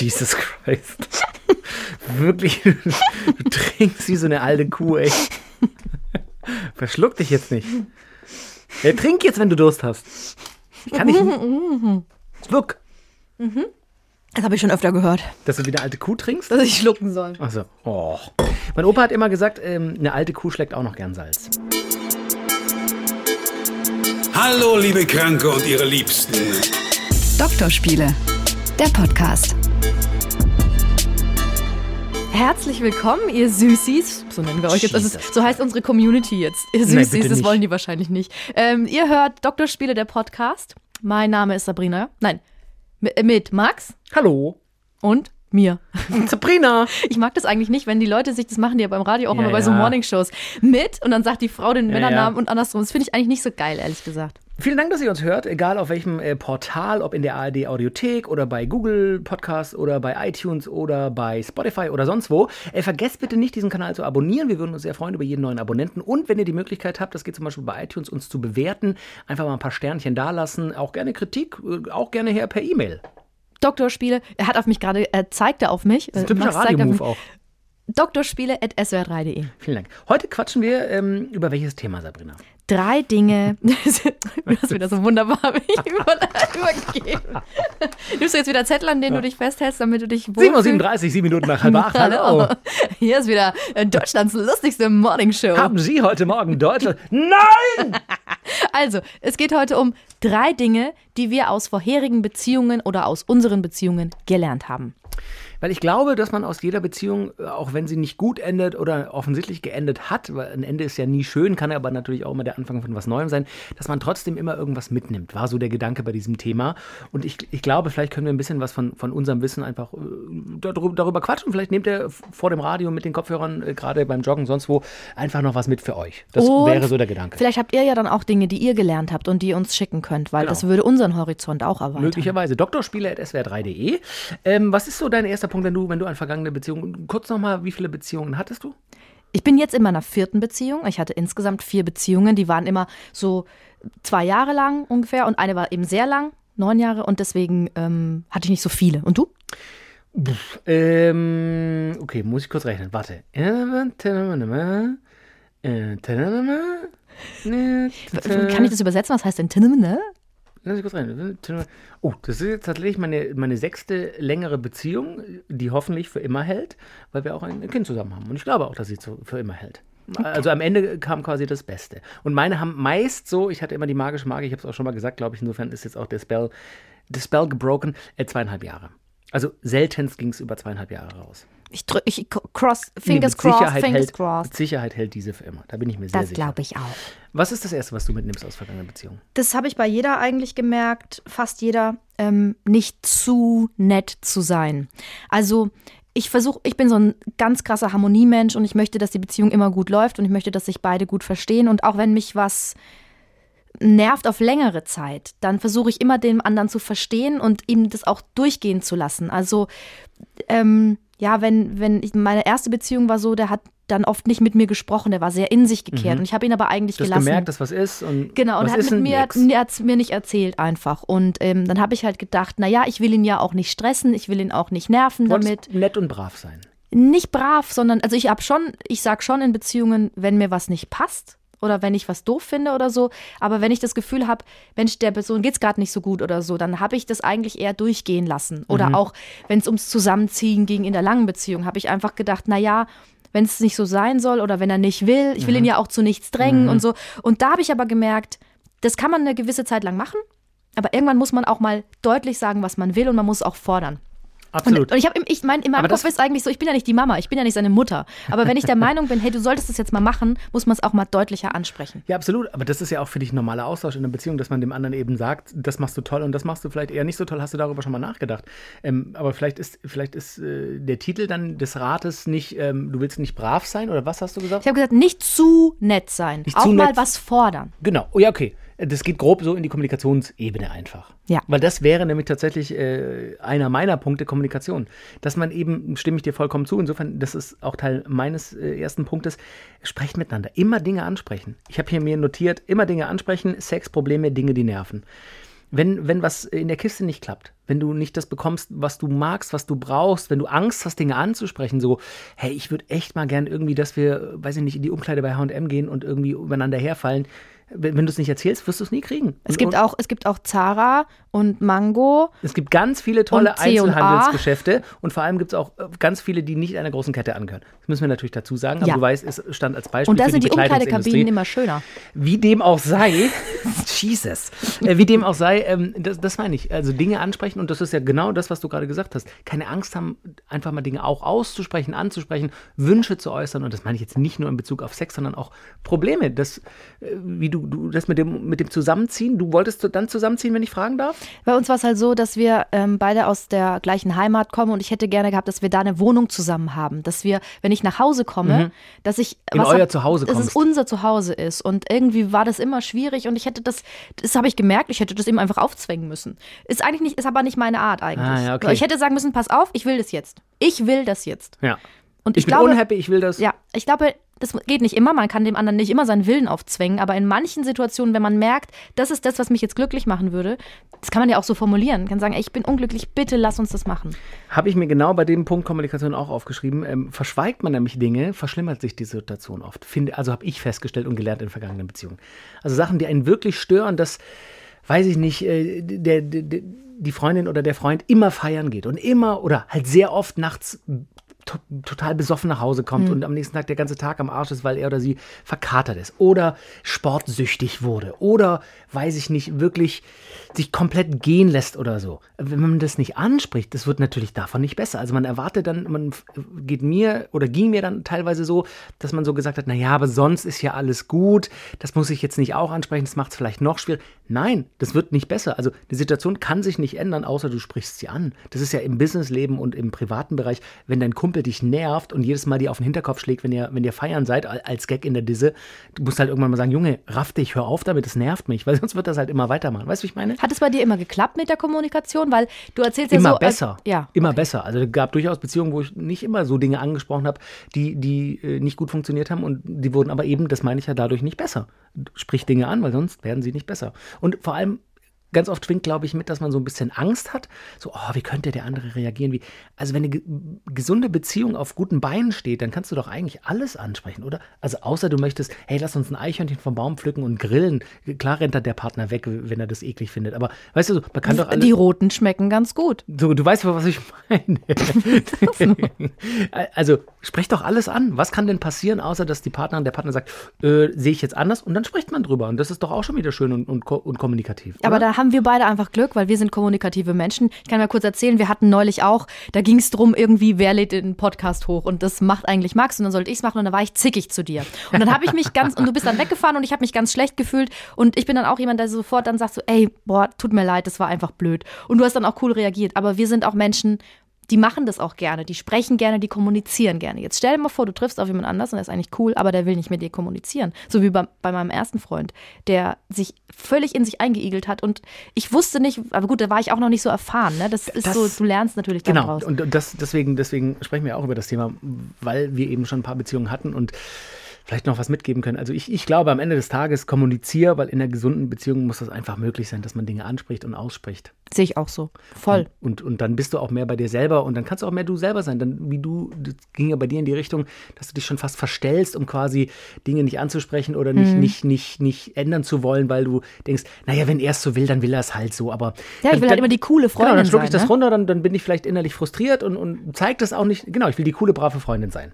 Jesus Christ. Wirklich, du trinkst wie so eine alte Kuh, ey. Verschluck dich jetzt nicht. Ja, trink jetzt, wenn du Durst hast. Ich kann nicht. Schluck. Das habe ich schon öfter gehört, Dass du wie eine alte Kuh trinkst? dass ich schlucken soll. Achso. Oh. Mein Opa hat immer gesagt, ähm, eine alte Kuh schlägt auch noch gern Salz. Hallo, liebe Kranke und ihre Liebsten. Doktorspiele, der Podcast. Herzlich willkommen, ihr Süßis. So nennen wir euch jetzt. Also, so heißt unsere Community jetzt. Ihr Nein, Süßis, bitte das wollen die wahrscheinlich nicht. Ähm, ihr hört Doktorspiele, der Podcast. Mein Name ist Sabrina. Nein, mit, Max Hallo. und mir. Sabrina. Ich mag das eigentlich nicht, wenn die Leute sich, das machen die ja beim Radio auch Ja, immer bei so ja. Morningshows, mit und dann sagt die Frau den Ja, Männernamen und andersrum. Das finde ich eigentlich nicht so geil, ehrlich gesagt. Vielen Dank, dass ihr uns hört, egal auf welchem äh, Portal, ob in der ARD Audiothek oder bei Google Podcast oder bei iTunes oder bei Spotify oder sonst wo. Äh, vergesst bitte nicht, diesen Kanal zu abonnieren. Wir würden uns sehr freuen über jeden neuen Abonnenten. Und wenn ihr die Möglichkeit habt, das geht zum Beispiel bei iTunes, uns zu bewerten, einfach mal ein paar Sternchen dalassen. Auch gerne Kritik, äh, auch gerne her per E-Mail. Doktorspiele, er hat auf mich gerade, er zeigte auf mich. Das ist ein typischer Radiomove mich. auch. Doktorspiele.swr3.de. Vielen Dank. Heute quatschen wir ähm, über welches Thema, Sabrina? Drei Dinge. du hast wieder so wunderbar mich über, übergeben. Nimmst du jetzt wieder Zettel, an denen du dich festhältst, damit du dich 7.37 Uhr, sieben Minuten nach halb acht. Hallo. Hier ist wieder äh, Deutschlands lustigste Morningshow. Haben Sie heute Morgen Deutschland? Nein! Also, es geht heute um drei Dinge, die wir aus vorherigen Beziehungen oder aus unseren Beziehungen gelernt haben. Weil ich glaube, dass man aus jeder Beziehung, äh, auch wenn sie nicht gut endet oder offensichtlich geendet hat, weil ein Ende ist ja nie schön, kann aber natürlich auch immer der Anfang von was Neuem sein, dass man trotzdem immer irgendwas mitnimmt, war so der Gedanke bei diesem Thema. Und ich, ich glaube, vielleicht können wir ein bisschen was von, von unserem Wissen einfach äh, darüber, darüber quatschen. Vielleicht nehmt ihr vor dem Radio mit den Kopfhörern, äh, gerade beim Joggen, sonst wo, einfach noch was mit für euch. Das Und wäre so der Gedanke. Vielleicht habt ihr ja dann auch Dinge, die ihr gelernt habt und die ihr uns schicken könnt, weil Genau. das würde unseren Horizont auch erweitern. Möglicherweise. Doktorspiele.swr3.de. Ähm, was ist so dein erster Punkt, wenn du, wenn du an vergangene Beziehungen, kurz nochmal, wie viele Beziehungen hattest du? Ich bin jetzt in meiner vierten Beziehung. Ich hatte insgesamt vier Beziehungen. Die waren immer so zwei Jahre lang ungefähr und eine war eben sehr lang, neun Jahre und deswegen ähm, hatte ich nicht so viele. Und du? Ähm, okay, muss ich kurz rechnen. Warte. Kann ich das übersetzen? Was heißt denn Tinnem, ne? Lass mich kurz rein. Oh, das ist jetzt tatsächlich meine, meine sechste längere Beziehung, die hoffentlich für immer hält, weil wir auch ein Kind zusammen haben. Und ich glaube auch, dass sie so für immer hält. Also am Ende kam quasi das Beste. Und meine haben meist so, ich hatte immer die magische Marke, ich habe es auch schon mal gesagt, glaube ich, insofern ist jetzt auch der Spell, der Spell gebroken, äh, zweieinhalb Jahre. Also seltenst ging es über zweieinhalb Jahre raus. Ich drücke, ich cross, fingers mit crossed, Sicherheit fingers hält, crossed. Mit Sicherheit hält diese für immer. Da bin ich mir sehr Das sicher. glaube ich auch. Was ist das Erste, was du mitnimmst aus vergangenen Beziehungen? Das habe ich bei jeder eigentlich gemerkt, fast jeder, ähm, nicht zu nett zu sein. Also ich versuche, ich bin so ein ganz krasser Harmoniemensch und ich möchte, dass die Beziehung immer gut läuft und ich möchte, dass sich beide gut verstehen und auch wenn mich was nervt auf längere Zeit, dann versuche ich immer den anderen zu verstehen und ihm das auch durchgehen zu lassen. Also ähm, ja, wenn, wenn ich, meine erste Beziehung war so, der hat dann oft nicht mit mir gesprochen, der war sehr in sich gekehrt und ich habe ihn aber eigentlich Du hast gelassen. gemerkt, dass was ist und Genau, und er hat mit mir, nix? er hat es mir nicht erzählt einfach. Und ähm, dann habe ich halt gedacht, naja, ich will ihn ja auch nicht stressen, ich will ihn auch nicht nerven Du damit. wolltest nett und brav sein. Nicht brav, sondern, also ich habe schon, ich sag schon in Beziehungen, wenn mir was nicht passt oder wenn ich was doof finde oder so, aber wenn ich das Gefühl habe, Mensch, der Person geht's gerade nicht so gut oder so, dann habe ich das eigentlich eher durchgehen lassen. Oder Mhm. auch, wenn es ums Zusammenziehen ging in der langen Beziehung, habe ich einfach gedacht, naja, wenn es nicht so sein soll oder wenn er nicht will, ich will Mhm. ihn ja auch zu nichts drängen und so. Und da habe ich aber gemerkt, das kann man eine gewisse Zeit lang machen, aber irgendwann muss man auch mal deutlich sagen, was man will und man muss auch fordern. Und, Absolut. und ich habe, ich mein, in meinem Kopf ist eigentlich so, ich bin ja nicht die Mama, ich bin ja nicht seine Mutter. Aber wenn ich der Meinung bin, hey, du solltest das jetzt mal machen, muss man es auch mal deutlicher ansprechen. ja, absolut. Aber das ist ja auch für dich ein normaler Austausch in einer Beziehung, dass man dem anderen eben sagt, das machst du toll und das machst du vielleicht eher nicht so toll. Hast du darüber schon mal nachgedacht? Ähm, aber vielleicht ist, vielleicht ist äh, der Titel dann des Rates nicht, ähm, du willst nicht brav sein oder was hast du gesagt? Ich habe gesagt, nicht zu nett sein, Nicht auch mal nett. was fordern. Genau. Oh ja, okay. Das geht grob so in die Kommunikationsebene einfach. Ja. Weil das wäre nämlich tatsächlich äh, einer meiner Punkte Kommunikation. Dass man eben, stimme ich dir vollkommen zu, insofern, das ist auch Teil meines äh, ersten Punktes, sprecht miteinander. Immer Dinge ansprechen. Ich habe hier mir notiert, immer Dinge ansprechen, Sex, Probleme, Dinge, die nerven. wenn, wenn was in der Kiste nicht klappt, wenn du nicht das bekommst, was du magst, was du brauchst, wenn du Angst hast, Dinge anzusprechen, so, hey, ich würde echt mal gern irgendwie, dass wir, weiß ich nicht, in die Umkleide bei H&M gehen und irgendwie übereinander herfallen. Wenn, wenn du es nicht erzählst, wirst du es nie kriegen. Es Und- gibt auch, es gibt auch Zara und Mango. es gibt ganz viele tolle. Einzelhandelsgeschäfte und vor allem gibt es auch äh, ganz viele, die nicht einer großen Kette angehören. Das müssen wir natürlich dazu sagen, aber Ja. du weißt, es stand als Beispiel Und da sind die die Umkleidekabinen immer schöner. Wie dem auch sei, Jesus, äh, wie dem auch sei, ähm, das, das meine ich. Also Dinge ansprechen und das ist ja genau das, was du gerade gesagt hast. Keine Angst haben, einfach mal Dinge auch auszusprechen, anzusprechen, Wünsche zu äußern und das meine ich jetzt nicht nur in Bezug auf Sex, sondern auch Probleme. Das, äh, wie du, du das mit dem, mit dem Zusammenziehen, du wolltest dann zusammenziehen, wenn ich fragen darf? Bei uns war es halt so, dass wir ähm, beide aus der gleichen Heimat kommen und ich hätte gerne gehabt, dass wir da eine Wohnung zusammen haben. Dass wir, wenn ich nach Hause komme, dass ich. Mhm. In was euer hab- Zuhause Dass es kommst. unser Zuhause ist. Und irgendwie war das immer schwierig und ich hätte das, das habe ich gemerkt, ich hätte das eben einfach aufzwängen müssen. Ist eigentlich nicht, ist aber nicht meine Art eigentlich. Ah, ja, okay. Ich hätte sagen müssen, pass auf, ich will das jetzt. Ich will das jetzt. Ja. Und Ich, ich, bin glaube, unhappy, ich will das. ja, ich glaube, das geht nicht immer. Man kann dem anderen nicht immer seinen Willen aufzwängen. Aber in manchen Situationen, wenn man merkt, das ist das, was mich jetzt glücklich machen würde, das kann man ja auch so formulieren. Kann sagen, ey, ich bin unglücklich, bitte lass uns das machen. Habe ich mir genau bei dem Punkt Kommunikation auch aufgeschrieben. Ähm, verschweigt man nämlich Dinge, verschlimmert sich die Situation oft. Finde, also habe ich festgestellt und gelernt in vergangenen Beziehungen. Also Sachen, die einen wirklich stören, dass, weiß ich nicht, äh, der, der, die Freundin oder der Freund immer feiern geht und immer oder halt sehr oft nachts to total besoffen nach Hause kommt und am nächsten Tag der ganze Tag am Arsch ist, weil er oder sie verkatert ist oder sportsüchtig wurde oder, weiß ich nicht, wirklich sich komplett gehen lässt oder so. Wenn man das nicht anspricht, das wird natürlich davon nicht besser. Also man erwartet dann, man geht mir oder ging mir dann teilweise so, dass man so gesagt hat, naja, aber sonst ist ja alles gut, das muss ich jetzt nicht auch ansprechen, das macht es vielleicht noch schwieriger. Nein, das wird nicht besser. Also die Situation kann sich nicht ändern, außer du sprichst sie an. Das ist ja im Businessleben und im privaten Bereich, wenn dein Kumpel dich nervt und jedes Mal dir auf den Hinterkopf schlägt, wenn ihr, wenn ihr feiern seid, al- als Gag in der Disse, du musst halt irgendwann mal sagen, Junge, raff dich, hör auf damit, das nervt mich, weil sonst wird das halt immer weitermachen. Weißt du, wie ich meine? Hat es bei dir immer geklappt mit der Kommunikation? Weil du erzählst ja Immer so. als- besser. ja. Immer besser. Also es gab durchaus Beziehungen, wo ich nicht immer so Dinge angesprochen habe, die, die äh, nicht gut funktioniert haben und die wurden aber eben, das meine ich ja, dadurch nicht besser. Sprich Dinge an, weil sonst werden sie nicht besser. Und vor allem ganz oft schwingt, glaube ich, mit, dass man so ein bisschen Angst hat. So, oh, wie könnte der andere reagieren? Wie, also wenn eine ge gesunde Beziehung auf guten Beinen steht, dann kannst du doch eigentlich alles ansprechen, oder? Also außer du möchtest, hey, lass uns ein Eichhörnchen vom Baum pflücken und grillen. Klar rennt dann der Partner weg, wenn er das eklig findet. Aber weißt du, man kann doch alles... Die roten schmecken ganz gut. So, du weißt, was ich meine. also, sprech doch alles an. Was kann denn passieren, außer dass die Partnerin, der Partner sagt, äh, sehe ich jetzt anders? Und dann spricht man drüber. Und das ist doch auch schon wieder schön und, und, und kommunikativ. Aber oder? da haben wir beide einfach Glück, weil wir sind kommunikative Menschen. Ich kann mal kurz erzählen, wir hatten neulich auch, da ging es drum, irgendwie, wer lädt den Podcast hoch und das macht eigentlich Max und dann sollte ich es machen und dann war ich zickig zu dir. Und dann habe ich mich ganz, und du bist dann weggefahren und ich habe mich ganz schlecht gefühlt und ich bin dann auch jemand, der sofort dann sagt so, ey, boah, tut mir leid, das war einfach blöd. Und du hast dann auch cool reagiert. Aber wir sind auch Menschen, die machen das auch gerne, die sprechen gerne, die kommunizieren gerne. Jetzt stell dir mal vor, du triffst auf jemand anders und der ist eigentlich cool, aber der will nicht mit dir kommunizieren. So wie bei, bei meinem ersten Freund, der sich völlig in sich eingeigelt hat und ich wusste nicht, aber gut, da war ich auch noch nicht so erfahren. Ne? Das ist Das- so, du lernst natürlich Genau, draus. und und das, deswegen, deswegen sprechen wir auch über das Thema, weil wir eben schon ein paar Beziehungen hatten und vielleicht noch was mitgeben können. Also ich, ich glaube, am Ende des Tages kommuniziere, weil in einer gesunden Beziehung muss das einfach möglich sein, dass man Dinge anspricht und ausspricht. Sehe ich auch so. Voll. Und, und dann bist du auch mehr bei dir selber und dann kannst du auch mehr du selber sein. Dann, wie du, das ging ja bei dir in die Richtung, dass du dich schon fast verstellst, um quasi Dinge nicht anzusprechen oder Mhm. nicht, nicht, nicht, nicht ändern zu wollen, weil du denkst, naja, wenn er es so will, dann will er es halt so. Aber Ja, ich will halt immer die coole Genau, Freundin dann schlucke ich sein, das ne? runter, dann, dann bin ich vielleicht innerlich frustriert und, und zeige das auch nicht. Genau, ich will die coole, brave Freundin sein.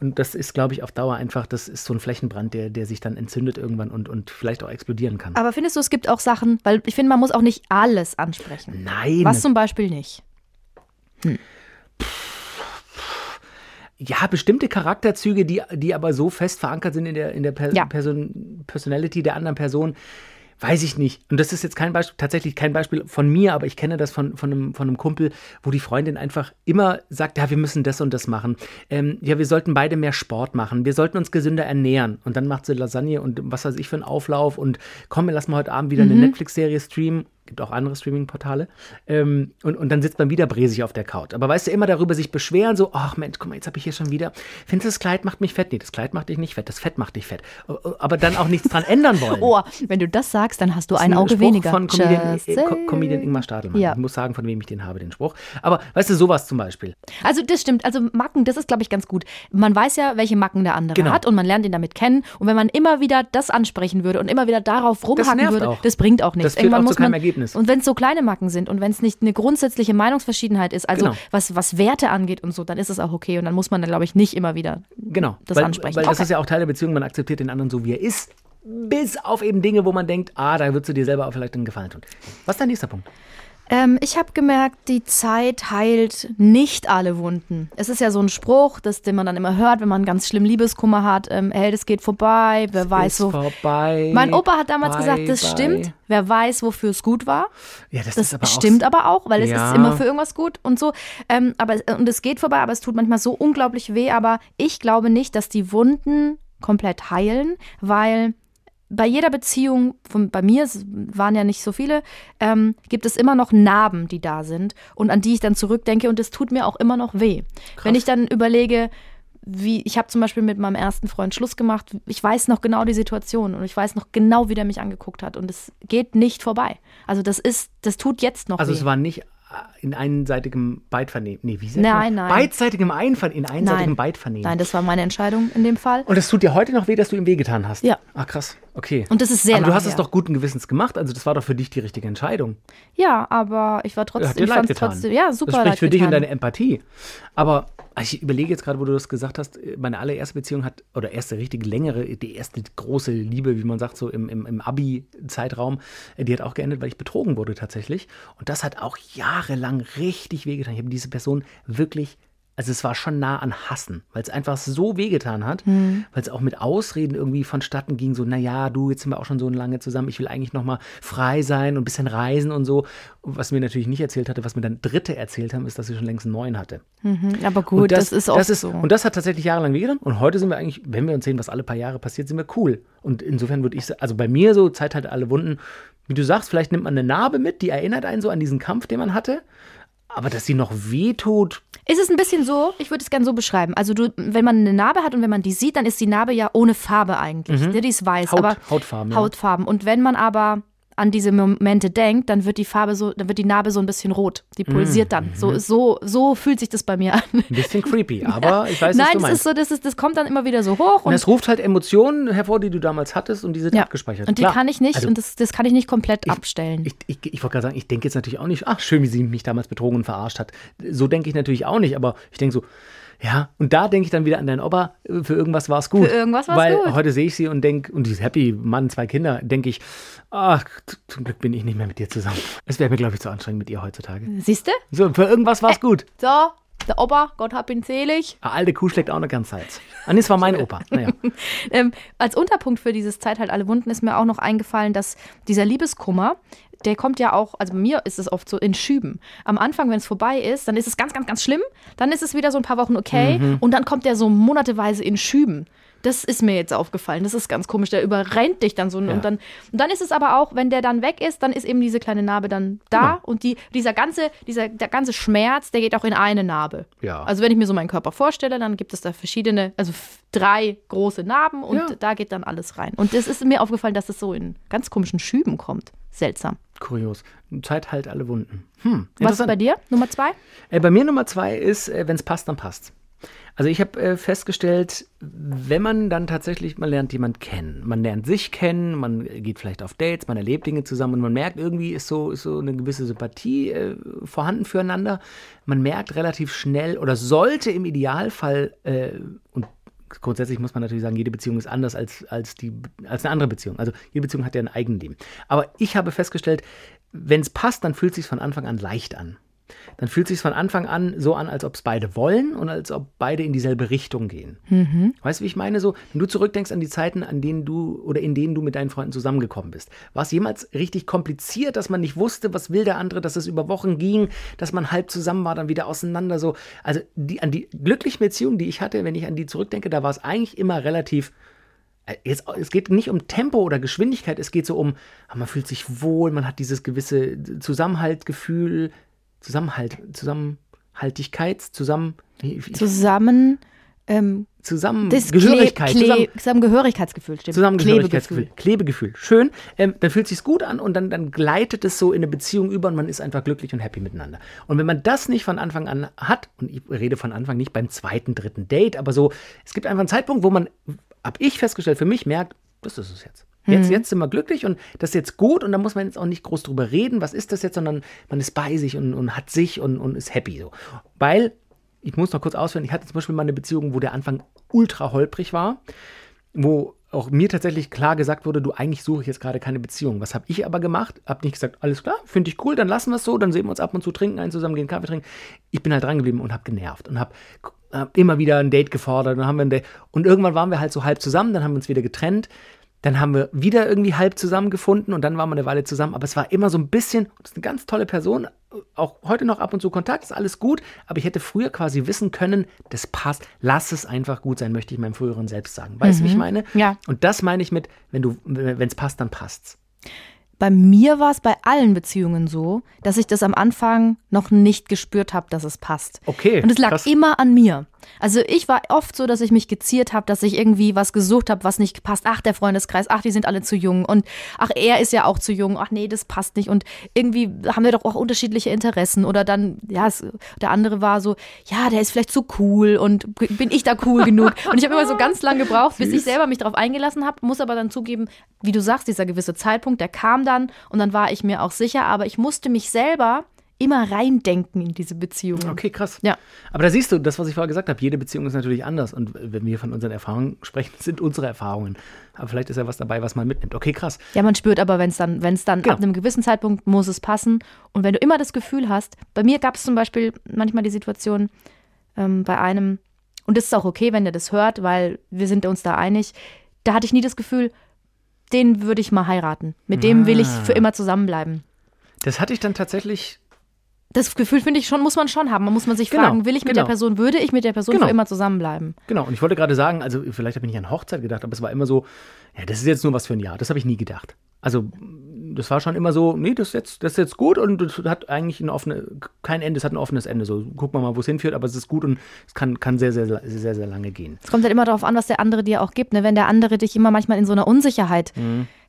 Und das ist, glaube ich, auf Dauer einfach, das ist so ein Flächenbrand, der, der sich dann entzündet irgendwann und, und vielleicht auch explodieren kann. Aber findest du, es gibt auch Sachen, weil ich finde, man muss auch nicht alles ansprechen. Nein. Was zum Beispiel nicht. Ja, bestimmte Charakterzüge, die, die aber so fest verankert sind in der, in der per Ja. Person, Personality der anderen Person, weiß ich nicht. Und das ist jetzt kein Beispiel, tatsächlich kein Beispiel von mir, aber ich kenne das von, von, einem, von einem Kumpel, wo die Freundin einfach immer sagt, ja, wir müssen das und das machen. Ähm, ja, wir sollten beide mehr Sport machen. Wir sollten uns gesünder ernähren. Und dann macht sie Lasagne und was weiß ich für einen Auflauf und komm, wir lassen mal heute Abend wieder eine Netflix-Serie streamen. Gibt auch andere Streaming-Portale. Ähm, und, und dann sitzt man wieder bresig auf der Couch. Aber weißt du, immer darüber sich beschweren, so, ach Mensch, guck mal, jetzt habe ich hier schon wieder, findest du, das Kleid macht mich fett? Nee, das Kleid macht dich nicht fett, das Fett macht dich fett. Aber dann auch nichts dran ändern wollen. Oh, wenn du das sagst, dann hast du Das ein Auge Spruch weniger. Von Comedian, äh. Comedian Ingmar Stadelmann. Ja. Ich muss sagen, von wem ich den habe, den Spruch. Aber weißt du, sowas zum Beispiel. Also das stimmt. Also Macken, das ist, glaube ich, ganz gut. Man weiß ja, welche Macken der andere Genau. hat und man lernt ihn damit kennen. Und wenn man immer wieder das ansprechen würde und immer wieder darauf rumhacken nervt würde, auch. das bringt auch nichts. Das führt auch zu muss keinem man, Ergebnis. Und wenn es so kleine Macken sind und wenn es nicht eine grundsätzliche Meinungsverschiedenheit ist, also Genau. was, was Werte angeht und so, dann ist es auch okay. Und dann muss man, glaube ich, nicht immer wieder Genau. das weil, ansprechen. Weil das Okay. ist ja auch Teil der Beziehung, man akzeptiert den anderen so, wie er ist. Bis auf eben Dinge, wo man denkt, ah, da würdest du dir selber auch vielleicht einen Gefallen tun. Was ist dein nächster Punkt? Ähm, ich habe gemerkt, die Zeit heilt nicht alle Wunden. Es ist ja so ein Spruch, das, den man dann immer hört, wenn man ganz schlimm Liebeskummer hat. Ähm, hey, das geht vorbei, wer weiß ist wo. vorbei. Mein Opa hat damals bye, gesagt, das bye. stimmt. Wer weiß, wofür es gut war. Ja, das, Das ist aber auch stimmt aber auch, weil es Ja. ist immer für irgendwas gut und so. Ähm, aber und es geht vorbei, aber es tut manchmal so unglaublich weh. Aber ich glaube nicht, dass die Wunden komplett heilen, weil bei jeder Beziehung, von, bei mir es waren ja nicht so viele, ähm, gibt es immer noch Narben, die da sind und an die ich dann zurückdenke und es tut mir auch immer noch weh. Wenn ich dann überlege, wie ich habe zum Beispiel mit meinem ersten Freund Schluss gemacht, ich weiß noch genau die Situation und ich weiß noch genau, wie der mich angeguckt hat und es geht nicht vorbei. Also das ist, das tut jetzt noch Also weh. es war nicht äh, in einseitigem Beidvernehmen. Nee, wie sagt Nein, man? nein. Beidseitigem Einvernehmen, in einseitigem Nein. Beidvernehmen. Nein, das war meine Entscheidung in dem Fall. Und es tut dir heute noch weh, dass du ihm wehgetan hast? Ja. Ach krass, okay. Und das ist sehr Aber du hast es her. doch guten Gewissens gemacht, also das war doch für dich die richtige Entscheidung. Ja, aber ich war Hat trotzdem, dir ich leid fand's getan. trotzdem, ja, super Das spricht für dich und deine Empathie. Aber ich überlege jetzt gerade, wo du das gesagt hast, meine allererste Beziehung hat, oder erste richtig längere, die erste große Liebe, wie man sagt, so im, im, im Abi-Zeitraum, die hat auch geendet, weil ich betrogen wurde tatsächlich. Und das hat auch jahrelang richtig wehgetan. Ich habe diese Person wirklich, also es war schon nah an Hassen, weil es einfach so wehgetan hat, Hm. weil es auch mit Ausreden irgendwie vonstatten ging, so, naja, du, jetzt sind wir auch schon so lange zusammen, ich will eigentlich nochmal frei sein und ein bisschen reisen und so. Was mir natürlich nicht erzählt hatte, was mir dann Dritte erzählt haben, ist, dass sie schon längst einen neuen hatte. Mhm, aber gut, Und das, ist oft das ist, so. Und das hat tatsächlich jahrelang wehgetan. Und heute sind wir eigentlich, wenn wir uns sehen, was alle paar Jahre passiert, sind wir cool. Und insofern würde ich, also bei mir so, Zeit halt alle Wunden, wie du sagst, vielleicht nimmt man eine Narbe mit, die erinnert einen so an diesen Kampf, den man hatte. Aber dass sie noch wehtut, Ist es ein bisschen so, ich würde es gerne so beschreiben. Also du, wenn man eine Narbe hat und wenn man die sieht, dann ist die Narbe ja ohne Farbe eigentlich. Ne, Die ist weiß, Haut- aber Hautfarben, ja. Hautfarben. Und wenn man aber an diese Momente denkt, dann wird die Farbe so, dann wird die Narbe so ein bisschen rot. Die Mhm. pulsiert dann. So, so, so fühlt sich das bei mir an. ein bisschen creepy. Aber ich weiß, was Nein, du das meinst. ist so, das, ist, das kommt dann immer wieder so hoch und und, es ruft halt Emotionen hervor, die du damals hattest und die sind ja, abgespeichert. und die Klar. kann ich nicht Also, und das, das kann ich nicht komplett abstellen. Ich, ich, ich wollte gerade sagen, ich denke jetzt natürlich auch nicht, ach, schön, wie sie mich damals betrogen und verarscht hat. So denke ich natürlich auch nicht, aber ich denke so, ja, und da denke ich dann wieder an deinen Opa, für irgendwas war es gut. Für irgendwas war's Weil gut. heute sehe ich sie und denke, und die ist happy, Mann, zwei Kinder, denke ich, ach, zum Glück bin ich nicht mehr mit dir zusammen. Es wäre mir, glaube ich, zu anstrengend mit ihr heutzutage. Siehst du? So, für irgendwas war es gut. So, der Opa, Gott hab ihn selig. Eine alte Kuh schlägt auch noch ganz Salz. Ah, es war mein Opa. Naja. Ähm, als Unterpunkt für dieses Zeit halt alle Wunden ist mir auch noch eingefallen, dass dieser Liebeskummer, der kommt ja auch, also bei mir ist es oft so in Schüben. Am Anfang, wenn es vorbei ist, dann ist es ganz, ganz, ganz schlimm. Dann ist es wieder so ein paar Wochen okay Mhm. und dann kommt der so monateweise in Schüben. Das ist mir jetzt aufgefallen. Das ist ganz komisch. Der überrennt dich dann so. Ja. Und, dann, und dann ist es aber auch, wenn der dann weg ist, dann ist eben diese kleine Narbe dann da. Genau. Und die, dieser, ganze, dieser der ganze Schmerz, der geht auch in eine Narbe. Ja. Also wenn ich mir so meinen Körper vorstelle, dann gibt es da verschiedene, also drei große Narben und Ja. da geht dann alles rein. Und es ist mir aufgefallen, dass es so in ganz komischen Schüben kommt. Seltsam. Kurios. Zeit halt alle Wunden. Hm, Was ist bei dir? Nummer zwei? Äh, bei mir Nummer zwei ist, äh, wenn es passt, dann passt. Also ich habe äh, festgestellt, wenn man dann tatsächlich, man lernt jemand kennen, man lernt sich kennen, man geht vielleicht auf Dates, man erlebt Dinge zusammen und man merkt, irgendwie ist so, ist so eine gewisse Sympathie äh, vorhanden füreinander. Man merkt relativ schnell oder sollte im Idealfall, äh, und grundsätzlich muss man natürlich sagen, jede Beziehung ist anders als, als, die, als eine andere Beziehung. Also jede Beziehung hat ja ein Eigenleben. Aber ich habe festgestellt, wenn es passt, dann fühlt es sich von Anfang an leicht an. Dann fühlt es sich von Anfang an so an, als ob es beide wollen und als ob beide in dieselbe Richtung gehen. Weißt du, wie ich meine? So, wenn du zurückdenkst an die Zeiten, an denen du oder in denen du mit deinen Freunden zusammengekommen bist, war es jemals richtig kompliziert, dass man nicht wusste, was will der andere, dass es über Wochen ging, dass man halb zusammen war, dann wieder auseinander so. Also die, an die glücklichen Beziehungen, die ich hatte, wenn ich an die zurückdenke, da war es eigentlich immer relativ äh, Jetzt, es geht nicht um Tempo oder Geschwindigkeit, es geht so um, man fühlt sich wohl, man hat dieses gewisse Zusammenhaltgefühl, Zusammenhalt, Zusammenhaltigkeit, zusammen, Zusammen. Ähm, zusammen, Gehörigkeit, Kle zusammen, Zusammengehörigkeitsgefühl, stimmt. Zusammengehörigkeitsgefühl, Klebegefühl. Schön. Ähm, dann fühlt sich's gut an und dann, dann gleitet es so in eine Beziehung über und man ist einfach glücklich und happy miteinander. Und wenn man das nicht von Anfang an hat, und ich rede von Anfang nicht beim zweiten, dritten Date, aber so, es gibt einfach einen Zeitpunkt, wo man, hab ich festgestellt, für mich merkt, das ist es jetzt. Jetzt, jetzt sind wir glücklich und das ist jetzt gut und da muss man jetzt auch nicht groß drüber reden, was ist das jetzt, sondern man ist bei sich und, und hat sich und, und ist happy so. Weil, ich muss noch kurz ausführen, ich hatte zum Beispiel mal eine Beziehung, wo der Anfang ultra holprig war wo auch mir tatsächlich klar gesagt wurde, du eigentlich suche ich jetzt gerade keine Beziehung. Was habe ich aber gemacht? Hab nicht gesagt, alles klar, finde ich cool, dann lassen wir es so, dann sehen wir uns ab und zu trinken, einen zusammen gehen Kaffee trinken. Ich bin halt dran geblieben und habe genervt und habe hab immer wieder ein Date gefordert und haben wir ein Date und irgendwann waren wir halt so halb zusammen, dann haben wir uns wieder getrennt. Dann haben wir wieder irgendwie halb zusammengefunden und dann waren wir eine Weile zusammen. Aber es war immer so ein bisschen, das ist eine ganz tolle Person, auch heute noch ab und zu Kontakt, ist alles gut. Aber ich hätte früher quasi wissen können, das passt, lass es einfach gut sein, möchte ich meinem früheren Selbst sagen. Weißt du, wie ich meine? Ja. Und das meine ich mit, wenn du, wenn es passt, dann passt's. Bei mir war es bei allen Beziehungen so, dass ich das am Anfang noch nicht gespürt habe, dass es passt. Okay, Und es lag krass. immer an mir. Also ich war oft so, dass ich mich geziert habe, dass ich irgendwie was gesucht habe, was nicht passt. Ach, der Freundeskreis, ach, die sind alle zu jung. Und ach, er ist ja auch zu jung. Ach nee, das passt nicht. Und irgendwie haben wir doch auch unterschiedliche Interessen. Oder dann, ja, es, der andere war so, ja, der ist vielleicht zu cool und bin ich da cool genug? Und ich habe immer so ganz lange gebraucht, bis ich selber mich darauf eingelassen habe, muss aber dann zugeben, wie du sagst, dieser gewisse Zeitpunkt, der kam dann und dann war ich mir auch sicher, aber ich musste mich selber immer reindenken in diese Beziehungen. Okay, krass. Ja. Aber da siehst du, das, was ich vorher gesagt habe, jede Beziehung ist natürlich anders. Und wenn wir von unseren Erfahrungen sprechen, sind unsere Erfahrungen. Aber vielleicht ist ja was dabei, was man mitnimmt. Okay, krass. Ja, man spürt aber, wenn es dann, wenn es dann Genau. ab einem gewissen Zeitpunkt muss es passen. Und wenn du immer das Gefühl hast, bei mir gab es zum Beispiel manchmal die Situation ähm, bei einem, und das ist auch okay, wenn der das hört, weil wir sind uns da einig, da hatte ich nie das Gefühl, den würde ich mal heiraten. Mit dem will ich Ah. für immer zusammenbleiben. Das hatte ich dann tatsächlich Das Gefühl, finde ich schon, muss man schon haben. Man muss man sich Genau, fragen, will ich mit genau. der Person, würde ich mit der Person Genau. für immer zusammenbleiben? Genau, und ich wollte gerade sagen, also vielleicht habe ich nicht an Hochzeit gedacht, aber es war immer so, ja, das ist jetzt nur was für ein Jahr. Das habe ich nie gedacht. Also, das war schon immer so, nee, das ist jetzt, das ist jetzt gut und das hat eigentlich ein offene, kein Ende, es hat ein offenes Ende. So, gucken wir mal, wo es hinführt, aber es ist gut und es kann, kann sehr, sehr, sehr, sehr, sehr lange gehen. Es kommt halt immer darauf an, was der andere dir auch gibt. Ne? Wenn der andere dich immer manchmal in so einer Unsicherheit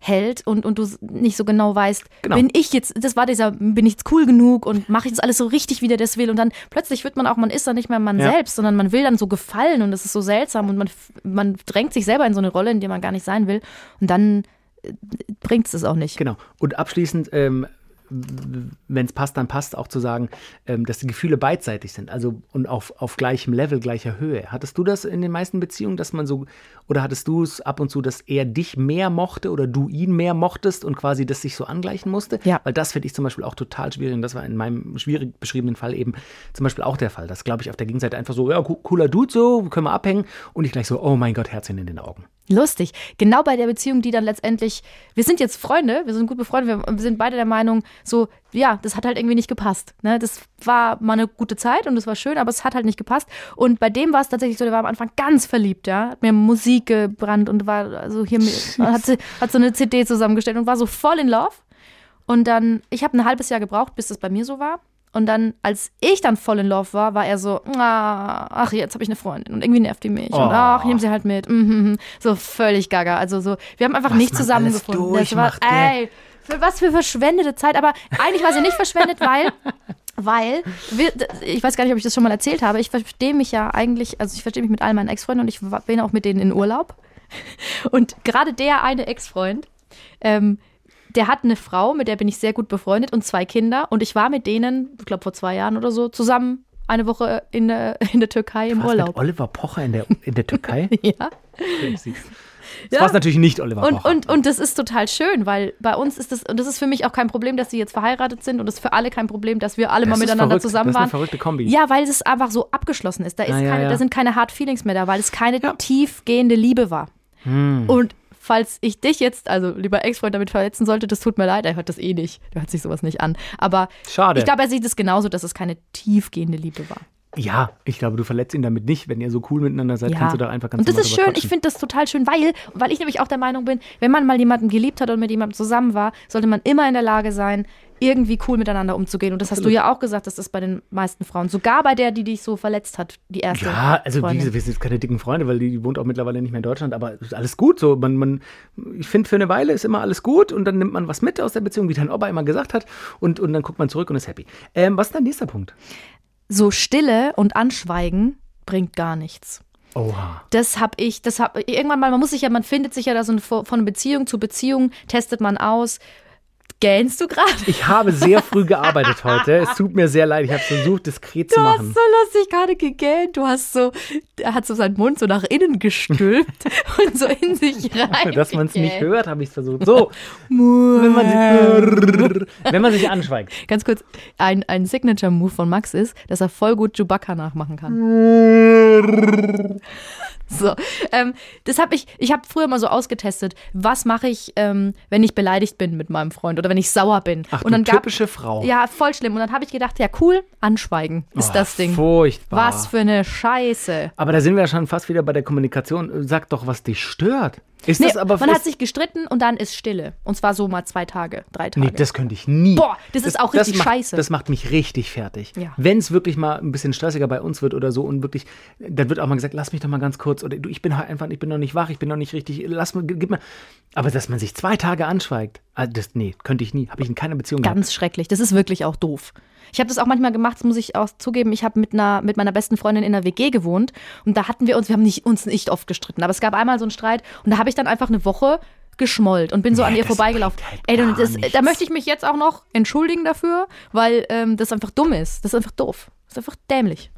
hält und, und du nicht so genau weißt, Mhm. Genau. bin ich jetzt, das war dieser, bin ich jetzt cool genug und mache ich das alles so richtig, wie der das will. Und dann plötzlich wird man auch, man ist dann nicht mehr man Ja. selbst, sondern man will dann so gefallen und das ist so seltsam und man, man drängt sich selber in so eine Rolle, in der man gar nicht sein will. Und dann bringt es das auch nicht. Genau. Und abschließend, ähm, wenn es passt, dann passt auch zu sagen, ähm, dass die Gefühle beidseitig sind, also und auf, auf gleichem Level, gleicher Höhe. Hattest du das in den meisten Beziehungen, dass man so, oder hattest du es ab und zu, dass er dich mehr mochte oder du ihn mehr mochtest und quasi das sich so angleichen musste? Ja. Weil das finde ich zum Beispiel auch total schwierig und das war in meinem schwierig beschriebenen Fall eben zum Beispiel auch der Fall. Das glaube ich auf der Gegenseite einfach so, ja, co- cooler Dude so, können wir abhängen und ich gleich so, oh mein Gott, Herzchen in den Augen. Lustig. Genau bei der Beziehung, die dann letztendlich, wir sind jetzt Freunde, wir sind gut befreundet, wir wir sind beide der Meinung, so, ja, das hat halt irgendwie nicht gepasst. Ne? Das war mal eine gute Zeit und es war schön, aber es hat halt nicht gepasst. Und bei dem war es tatsächlich so, der war am Anfang ganz verliebt, ja, hat mir Musik gebrannt und war also hier, hat, hat so eine CD zusammengestellt und war so voll in Love. Und dann, ich habe ein halbes Jahr gebraucht, bis das bei mir so war. Und dann, als ich dann voll in Love war, war er so, ah, ach, jetzt habe ich eine Freundin und irgendwie nervt die mich. Und Oh. ach, ich nehme sie halt mit. Mhm, so völlig gaga. Also so, wir haben einfach Was nicht zusammengefunden. Das war, ey, für was für verschwendete Zeit. Aber eigentlich war sie nicht verschwendet, weil, weil, wir, ich weiß gar nicht, ob ich das schon mal erzählt habe. Ich verstehe mich ja eigentlich, also ich verstehe mich mit all meinen Ex-Freunden und ich bin auch mit denen in Urlaub. Und gerade der eine Ex-Freund, ähm, der hat eine Frau, mit der bin ich sehr gut befreundet und zwei Kinder. Und ich war mit denen, ich glaube vor zwei Jahren oder so, zusammen eine Woche in der, in der Türkei im mit Urlaub. Oliver Pocher in der, in der Türkei? Ja. Das war natürlich nicht Oliver Und, Pocher. und, und das ist total schön, weil bei uns ist das, und das ist für mich auch kein Problem, dass sie jetzt verheiratet sind und das ist für alle kein Problem, dass wir alle Das mal miteinander verrückt. zusammen Das ist eine waren. verrückte Kombi. Ja, weil es einfach so abgeschlossen ist. Da, ist Ah, ja, keine, ja. da sind keine Hard Feelings mehr da, weil es keine Ja. Hm. tiefgehende Liebe war. Und falls ich dich jetzt, also lieber Ex-Freund, damit verletzen sollte, das tut mir leid, er hört das eh nicht. Der hört sich sowas nicht an. Aber Schade. ich glaube, er sieht es genauso, dass es keine tiefgehende Liebe war. Ja, ich glaube, du verletzt ihn damit nicht. Wenn ihr so cool miteinander seid, Ja. kannst du da einfach ganz Und das ist schön, ich quatschen. finde das total schön, weil, weil ich nämlich auch der Meinung bin, wenn man mal jemanden geliebt hat und mit jemandem zusammen war, sollte man immer in der Lage sein, irgendwie cool miteinander umzugehen. Und das hast du ja auch gesagt, das ist bei den meisten Frauen. Sogar bei der, die dich so verletzt hat, die erste. Ja, also wie Freundin. gesagt, wir sind jetzt keine dicken Freunde, weil die wohnt auch mittlerweile nicht mehr in Deutschland, aber alles gut. So, man, man, ich finde, für eine Weile ist immer alles gut und dann nimmt man was mit aus der Beziehung, wie dein Opa immer gesagt hat, und, und dann guckt man zurück und ist happy. Ähm, was ist dein nächster Punkt? So Stille und Anschweigen bringt gar nichts. Oha. Das habe ich, das habe irgendwann mal, man muss sich ja, man findet sich ja da so von Beziehung zu Beziehung, testet man aus. Gähnst du gerade? Ich habe sehr früh gearbeitet heute. Es tut mir sehr leid. Ich habe versucht, diskret zu Du hast machen. so lustig gerade gegähnt. Du hast so, er hat so seinen Mund so nach innen gestülpt und so in sich rein. Dass man es nicht hört, habe ich es versucht. So, wenn man, sich, wenn man sich anschweigt. Ganz kurz, ein, ein Signature-Move von Max ist, dass er voll gut Chewbacca nachmachen kann. So, ähm, das habe ich, ich habe früher mal so ausgetestet, was mache ich, ähm, wenn ich beleidigt bin mit meinem Freund oder wenn ich sauer bin. Ach, und dann gab, typische Frau. Ja, voll schlimm. Und dann habe ich gedacht, ja cool, anschweigen ist Oh, das Ding. Furchtbar. Was für eine Scheiße. Aber da sind wir ja schon fast wieder bei der Kommunikation. Sag doch, was dich stört. Ist Nee, das aber man hat sich gestritten und dann ist Stille. Und zwar so mal zwei Tage, drei Tage. Nee, das könnte ich nie. Boah, das ist auch richtig macht, scheiße. Das macht mich richtig fertig. Ja. Wenn es wirklich mal ein bisschen stressiger bei uns wird oder so und wirklich, dann wird auch mal gesagt, lass mich doch mal ganz kurz oder du, ich bin halt einfach, ich bin noch nicht wach, ich bin noch nicht richtig, lass mir, gib mir. Aber dass man sich zwei Tage anschweigt, also das, nee, könnte ich nie, habe ich in keiner Beziehung gehabt. Ganz schrecklich. Das ist wirklich auch doof. Ich habe das auch manchmal gemacht, das muss ich auch zugeben. Ich habe mit, einer, mit meiner besten Freundin in einer WG gewohnt und da hatten wir uns, wir haben nicht, uns nicht oft gestritten, aber es gab einmal so einen Streit und da habe ich dann einfach eine Woche geschmollt und bin so Nee, an ihr vorbeigelaufen. halt Ey, das, da möchte ich mich jetzt auch noch entschuldigen dafür, weil ähm, das einfach dumm ist. Das ist einfach doof. Das ist einfach dämlich.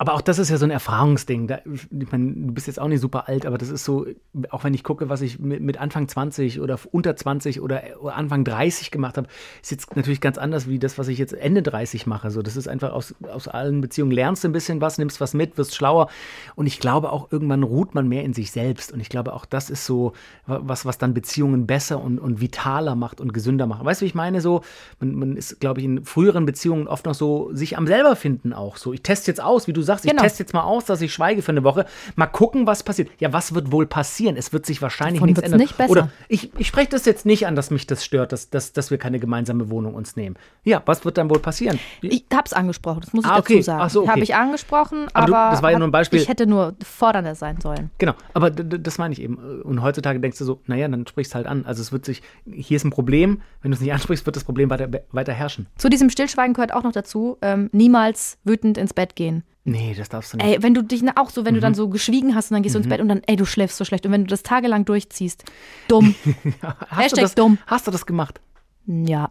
Aber auch das ist ja so ein Erfahrungsding. Da, ich meine, du bist jetzt auch nicht super alt, aber das ist so, auch wenn ich gucke, was ich mit, mit Anfang 20 oder unter 20 oder Anfang 30 gemacht habe, ist jetzt natürlich ganz anders wie das, was ich jetzt Ende 30 mache. So, das ist einfach aus, aus allen Beziehungen lernst ein bisschen was, nimmst was mit, wirst schlauer. Und ich glaube auch, irgendwann ruht man mehr in sich selbst. Und ich glaube auch, das ist so was, was dann Beziehungen besser und, und vitaler macht und gesünder macht. Weißt du, wie ich meine? So, man, man ist, glaube ich, in früheren Beziehungen oft noch so sich am selber finden auch. So, ich teste jetzt aus, wie du sagst, ich Genau. teste jetzt mal aus, dass ich schweige für eine Woche. Mal gucken, was passiert. Ja, was wird wohl passieren? Es wird sich wahrscheinlich Davon nichts ändern. nicht besser. Oder ich, ich spreche das jetzt nicht an, dass mich das stört, dass, dass, dass wir keine gemeinsame Wohnung uns nehmen. Ja, was wird dann wohl passieren? Ich hab's angesprochen, das muss ich Ah, okay. dazu sagen. Ach so, okay. Habe ich angesprochen, Aber aber, du- das war ja nur ein Beispiel. ich hätte nur fordernder sein sollen. Genau, aber das meine ich eben. Und heutzutage denkst du so, naja, dann sprichst halt an. Also es wird sich, hier ist ein Problem, wenn du es nicht ansprichst, wird das Problem weiter, weiter herrschen. Zu diesem Stillschweigen gehört auch noch dazu, ähm, niemals wütend ins Bett gehen. Nee, das darfst du nicht. Ey, wenn du dich auch so, wenn Mhm. du dann so geschwiegen hast und dann gehst du ins Bett und dann, ey, du schläfst so schlecht. Und wenn du das tagelang durchziehst, dumm. hast, du Hashtag das, dumm. hast du das gemacht? ja.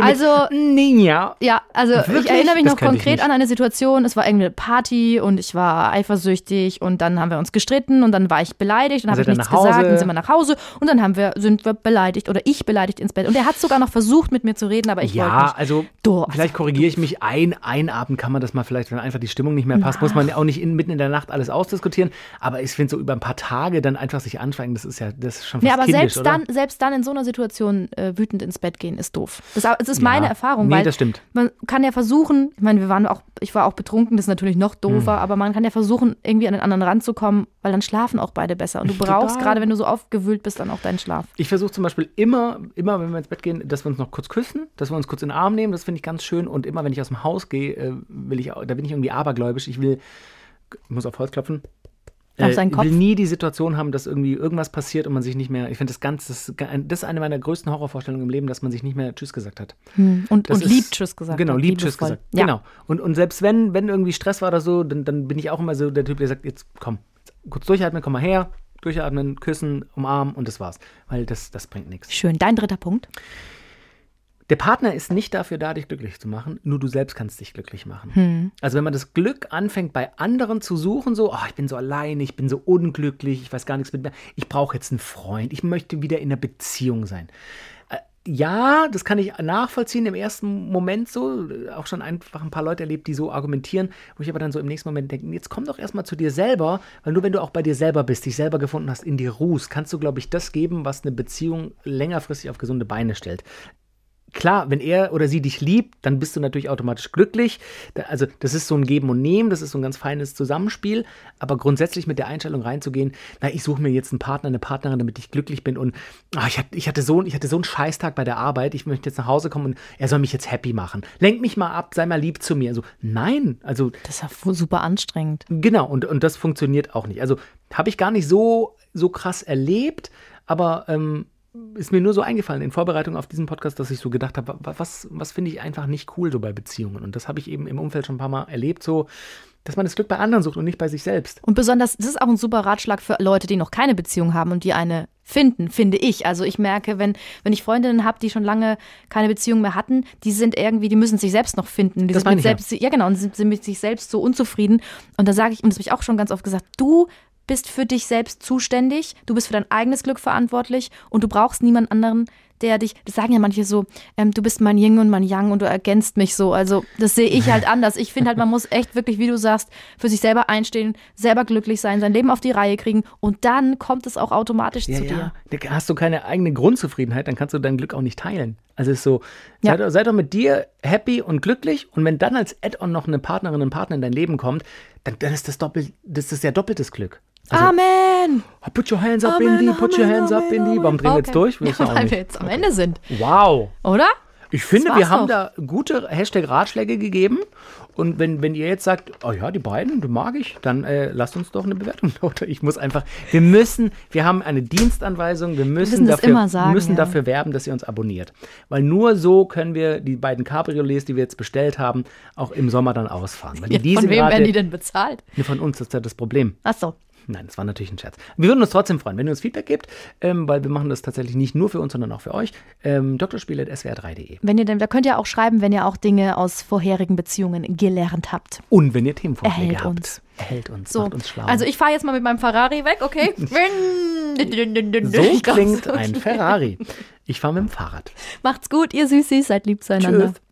Also, nee, ja. ja, also Wirklich? ich erinnere mich noch konkret an eine Situation. Es war irgendeine Party und ich war eifersüchtig und dann haben wir uns gestritten und dann war ich beleidigt und Dann habe ich nichts gesagt. Dann sind wir nach Hause und dann haben wir, sind wir beleidigt oder ich beleidigt ins Bett. Und er hat sogar noch versucht, mit mir zu reden, aber ich wollte Ja, nicht. also also- vielleicht korrigiere ich mich. Ein, ein Abend kann man das mal vielleicht, wenn einfach die Stimmung nicht mehr passt, muss man ja auch nicht in, mitten in der Nacht alles ausdiskutieren. Aber ich finde so über ein paar Tage dann einfach sich anschweigen, das ist ja das ist schon fast Nee, aber kindisch, selbst oder? dann, selbst dann in so einer Situation äh, wütend ins Bett gehen ist doof. Das, das ist meine Erfahrung, Nee, weil das stimmt. man kann ja versuchen, ich meine, wir waren auch, ich war auch betrunken, das ist natürlich noch doofer, Hm. aber man kann ja versuchen, irgendwie an den anderen ranzukommen, weil dann schlafen auch beide besser. Und du brauchst, Total. gerade wenn du so aufgewühlt bist, dann auch deinen Schlaf. Ich versuche zum Beispiel immer, immer, wenn wir ins Bett gehen, dass wir uns noch kurz küssen, dass wir uns kurz in den Arm nehmen. Das finde ich ganz schön. Und immer, wenn ich aus dem Haus gehe, äh, will ich, da bin ich irgendwie abergläubisch. Ich will, ich muss auf Holz klopfen. Auf Äh, seinen ich will Kopf? nie die Situation haben, dass irgendwie irgendwas passiert und man sich nicht mehr. Ich finde das ganz, das, das ist eine meiner größten Horrorvorstellungen im Leben, dass man sich nicht mehr Tschüss gesagt hat. Und, Das und ist- lieb Tschüss gesagt. Genau, lieb Tschüss gesagt. Ja. Genau. Und, und selbst wenn, wenn irgendwie Stress war oder so, dann, dann bin ich auch immer so der Typ, der sagt, jetzt komm, jetzt kurz durchatmen, komm mal her, durchatmen, küssen, umarmen und das war's. Weil das, das bringt nichts. Schön. Dein dritter Punkt. Der Partner ist nicht dafür da, dich glücklich zu machen, nur du selbst kannst dich glücklich machen. Hm. Also wenn man das Glück anfängt, bei anderen zu suchen, so, oh, ich bin so allein, ich bin so unglücklich, ich weiß gar nichts mit mir, ich brauche jetzt einen Freund, ich möchte wieder in einer Beziehung sein. Äh, Ja, das kann ich nachvollziehen im ersten Moment so. Auch schon einfach ein paar Leute erlebt, die so argumentieren, wo ich aber dann so im nächsten Moment denke, jetzt komm doch erstmal zu dir selber, weil nur wenn du auch bei dir selber bist, dich selber gefunden hast, in dir ruhst, kannst du, glaube ich, das geben, was eine Beziehung längerfristig auf gesunde Beine stellt klar, wenn er oder sie dich liebt, dann bist du natürlich automatisch glücklich. Also das ist so ein Geben und Nehmen, das ist so ein ganz feines Zusammenspiel. Aber grundsätzlich mit der Einstellung reinzugehen, na, ich suche mir jetzt einen Partner, eine Partnerin, damit ich glücklich bin und ah, ich, hatte, ich, hatte so, ich hatte so einen Scheißtag bei der Arbeit, ich möchte jetzt nach Hause kommen und er soll mich jetzt happy machen. Lenk mich mal ab, sei mal lieb zu mir. Also nein, also Das ist ja super anstrengend. Genau, und, und das funktioniert auch nicht. Also habe ich gar nicht so, so krass erlebt, aber ähm, ist mir nur so eingefallen in Vorbereitung auf diesen Podcast, dass ich so gedacht habe, wa- was, was finde ich einfach nicht cool so bei Beziehungen. Und das habe ich eben im Umfeld schon ein paar Mal erlebt, so, dass man das Glück bei anderen sucht und nicht bei sich selbst. Und besonders, das ist auch ein super Ratschlag für Leute, die noch keine Beziehung haben und die eine finden, finde ich. Also ich merke, wenn, wenn ich Freundinnen habe, die schon lange keine Beziehung mehr hatten, die sind irgendwie, die müssen sich selbst noch finden. Die Das sind mit ich ja. selbst, ja. genau, und sind, sind mit sich selbst so unzufrieden. Und da sage ich, und das habe ich auch schon ganz oft gesagt, du bist für dich selbst zuständig, du bist für dein eigenes Glück verantwortlich und du brauchst niemand anderen, der dich, das sagen ja manche so, ähm, du bist mein Yin und mein Yang und du ergänzt mich so. Also das sehe ich halt anders. Ich finde halt, man muss echt wirklich, wie du sagst, für sich selber einstehen, selber glücklich sein, sein Leben auf die Reihe kriegen und dann kommt es auch automatisch zu dir. Da Hast du keine eigene Grundzufriedenheit, dann kannst du dein Glück auch nicht teilen. Also es ist so, Ja. sei, doch, sei doch mit dir happy und glücklich und wenn dann als Add-on noch eine Partnerin, ein Partner in dein Leben kommt, dann, dann ist das doppelt, das ist ja doppeltes Glück. Also, Amen! Put your hands up Amen, in die, put your Amen, hands up in Amen, die. Warum drehen wir jetzt Okay. durch? Ja, weil nicht. wir jetzt am Ende sind, Wow. oder? Ich finde, wir haben doch. da gute Hashtag-Ratschläge gegeben. Und wenn, wenn ihr jetzt sagt, oh ja, die beiden, die mag ich, dann äh, lasst uns doch eine Bewertung. Oder ich muss einfach, wir müssen, wir haben eine Dienstanweisung, wir müssen, das dafür, immer sagen, müssen ja. dafür werben, dass ihr uns abonniert. Weil nur so können wir die beiden Cabriolets, die wir jetzt bestellt haben, auch im Sommer dann ausfahren. Die Von wem Leasingrate- werden die denn bezahlt? Nee, von uns, das ist ja das Problem. Ach so. Nein, das war natürlich ein Scherz. Wir würden uns trotzdem freuen, wenn ihr uns Feedback gebt, ähm, weil wir machen das tatsächlich nicht nur für uns, sondern auch für euch. Ähm, drspiel.swr3.de. Wenn ihr denn, da könnt ihr auch schreiben, wenn ihr auch Dinge aus vorherigen Beziehungen gelernt habt. Und wenn ihr Themenvorschläge Erhält habt. uns. Erhält uns, So, macht uns schlau. also ich fahre jetzt mal mit meinem Ferrari weg, okay? so klingt ein Ferrari. Ich fahre mit dem Fahrrad. Macht's gut, ihr Süßis, seid lieb zueinander. Tschüss.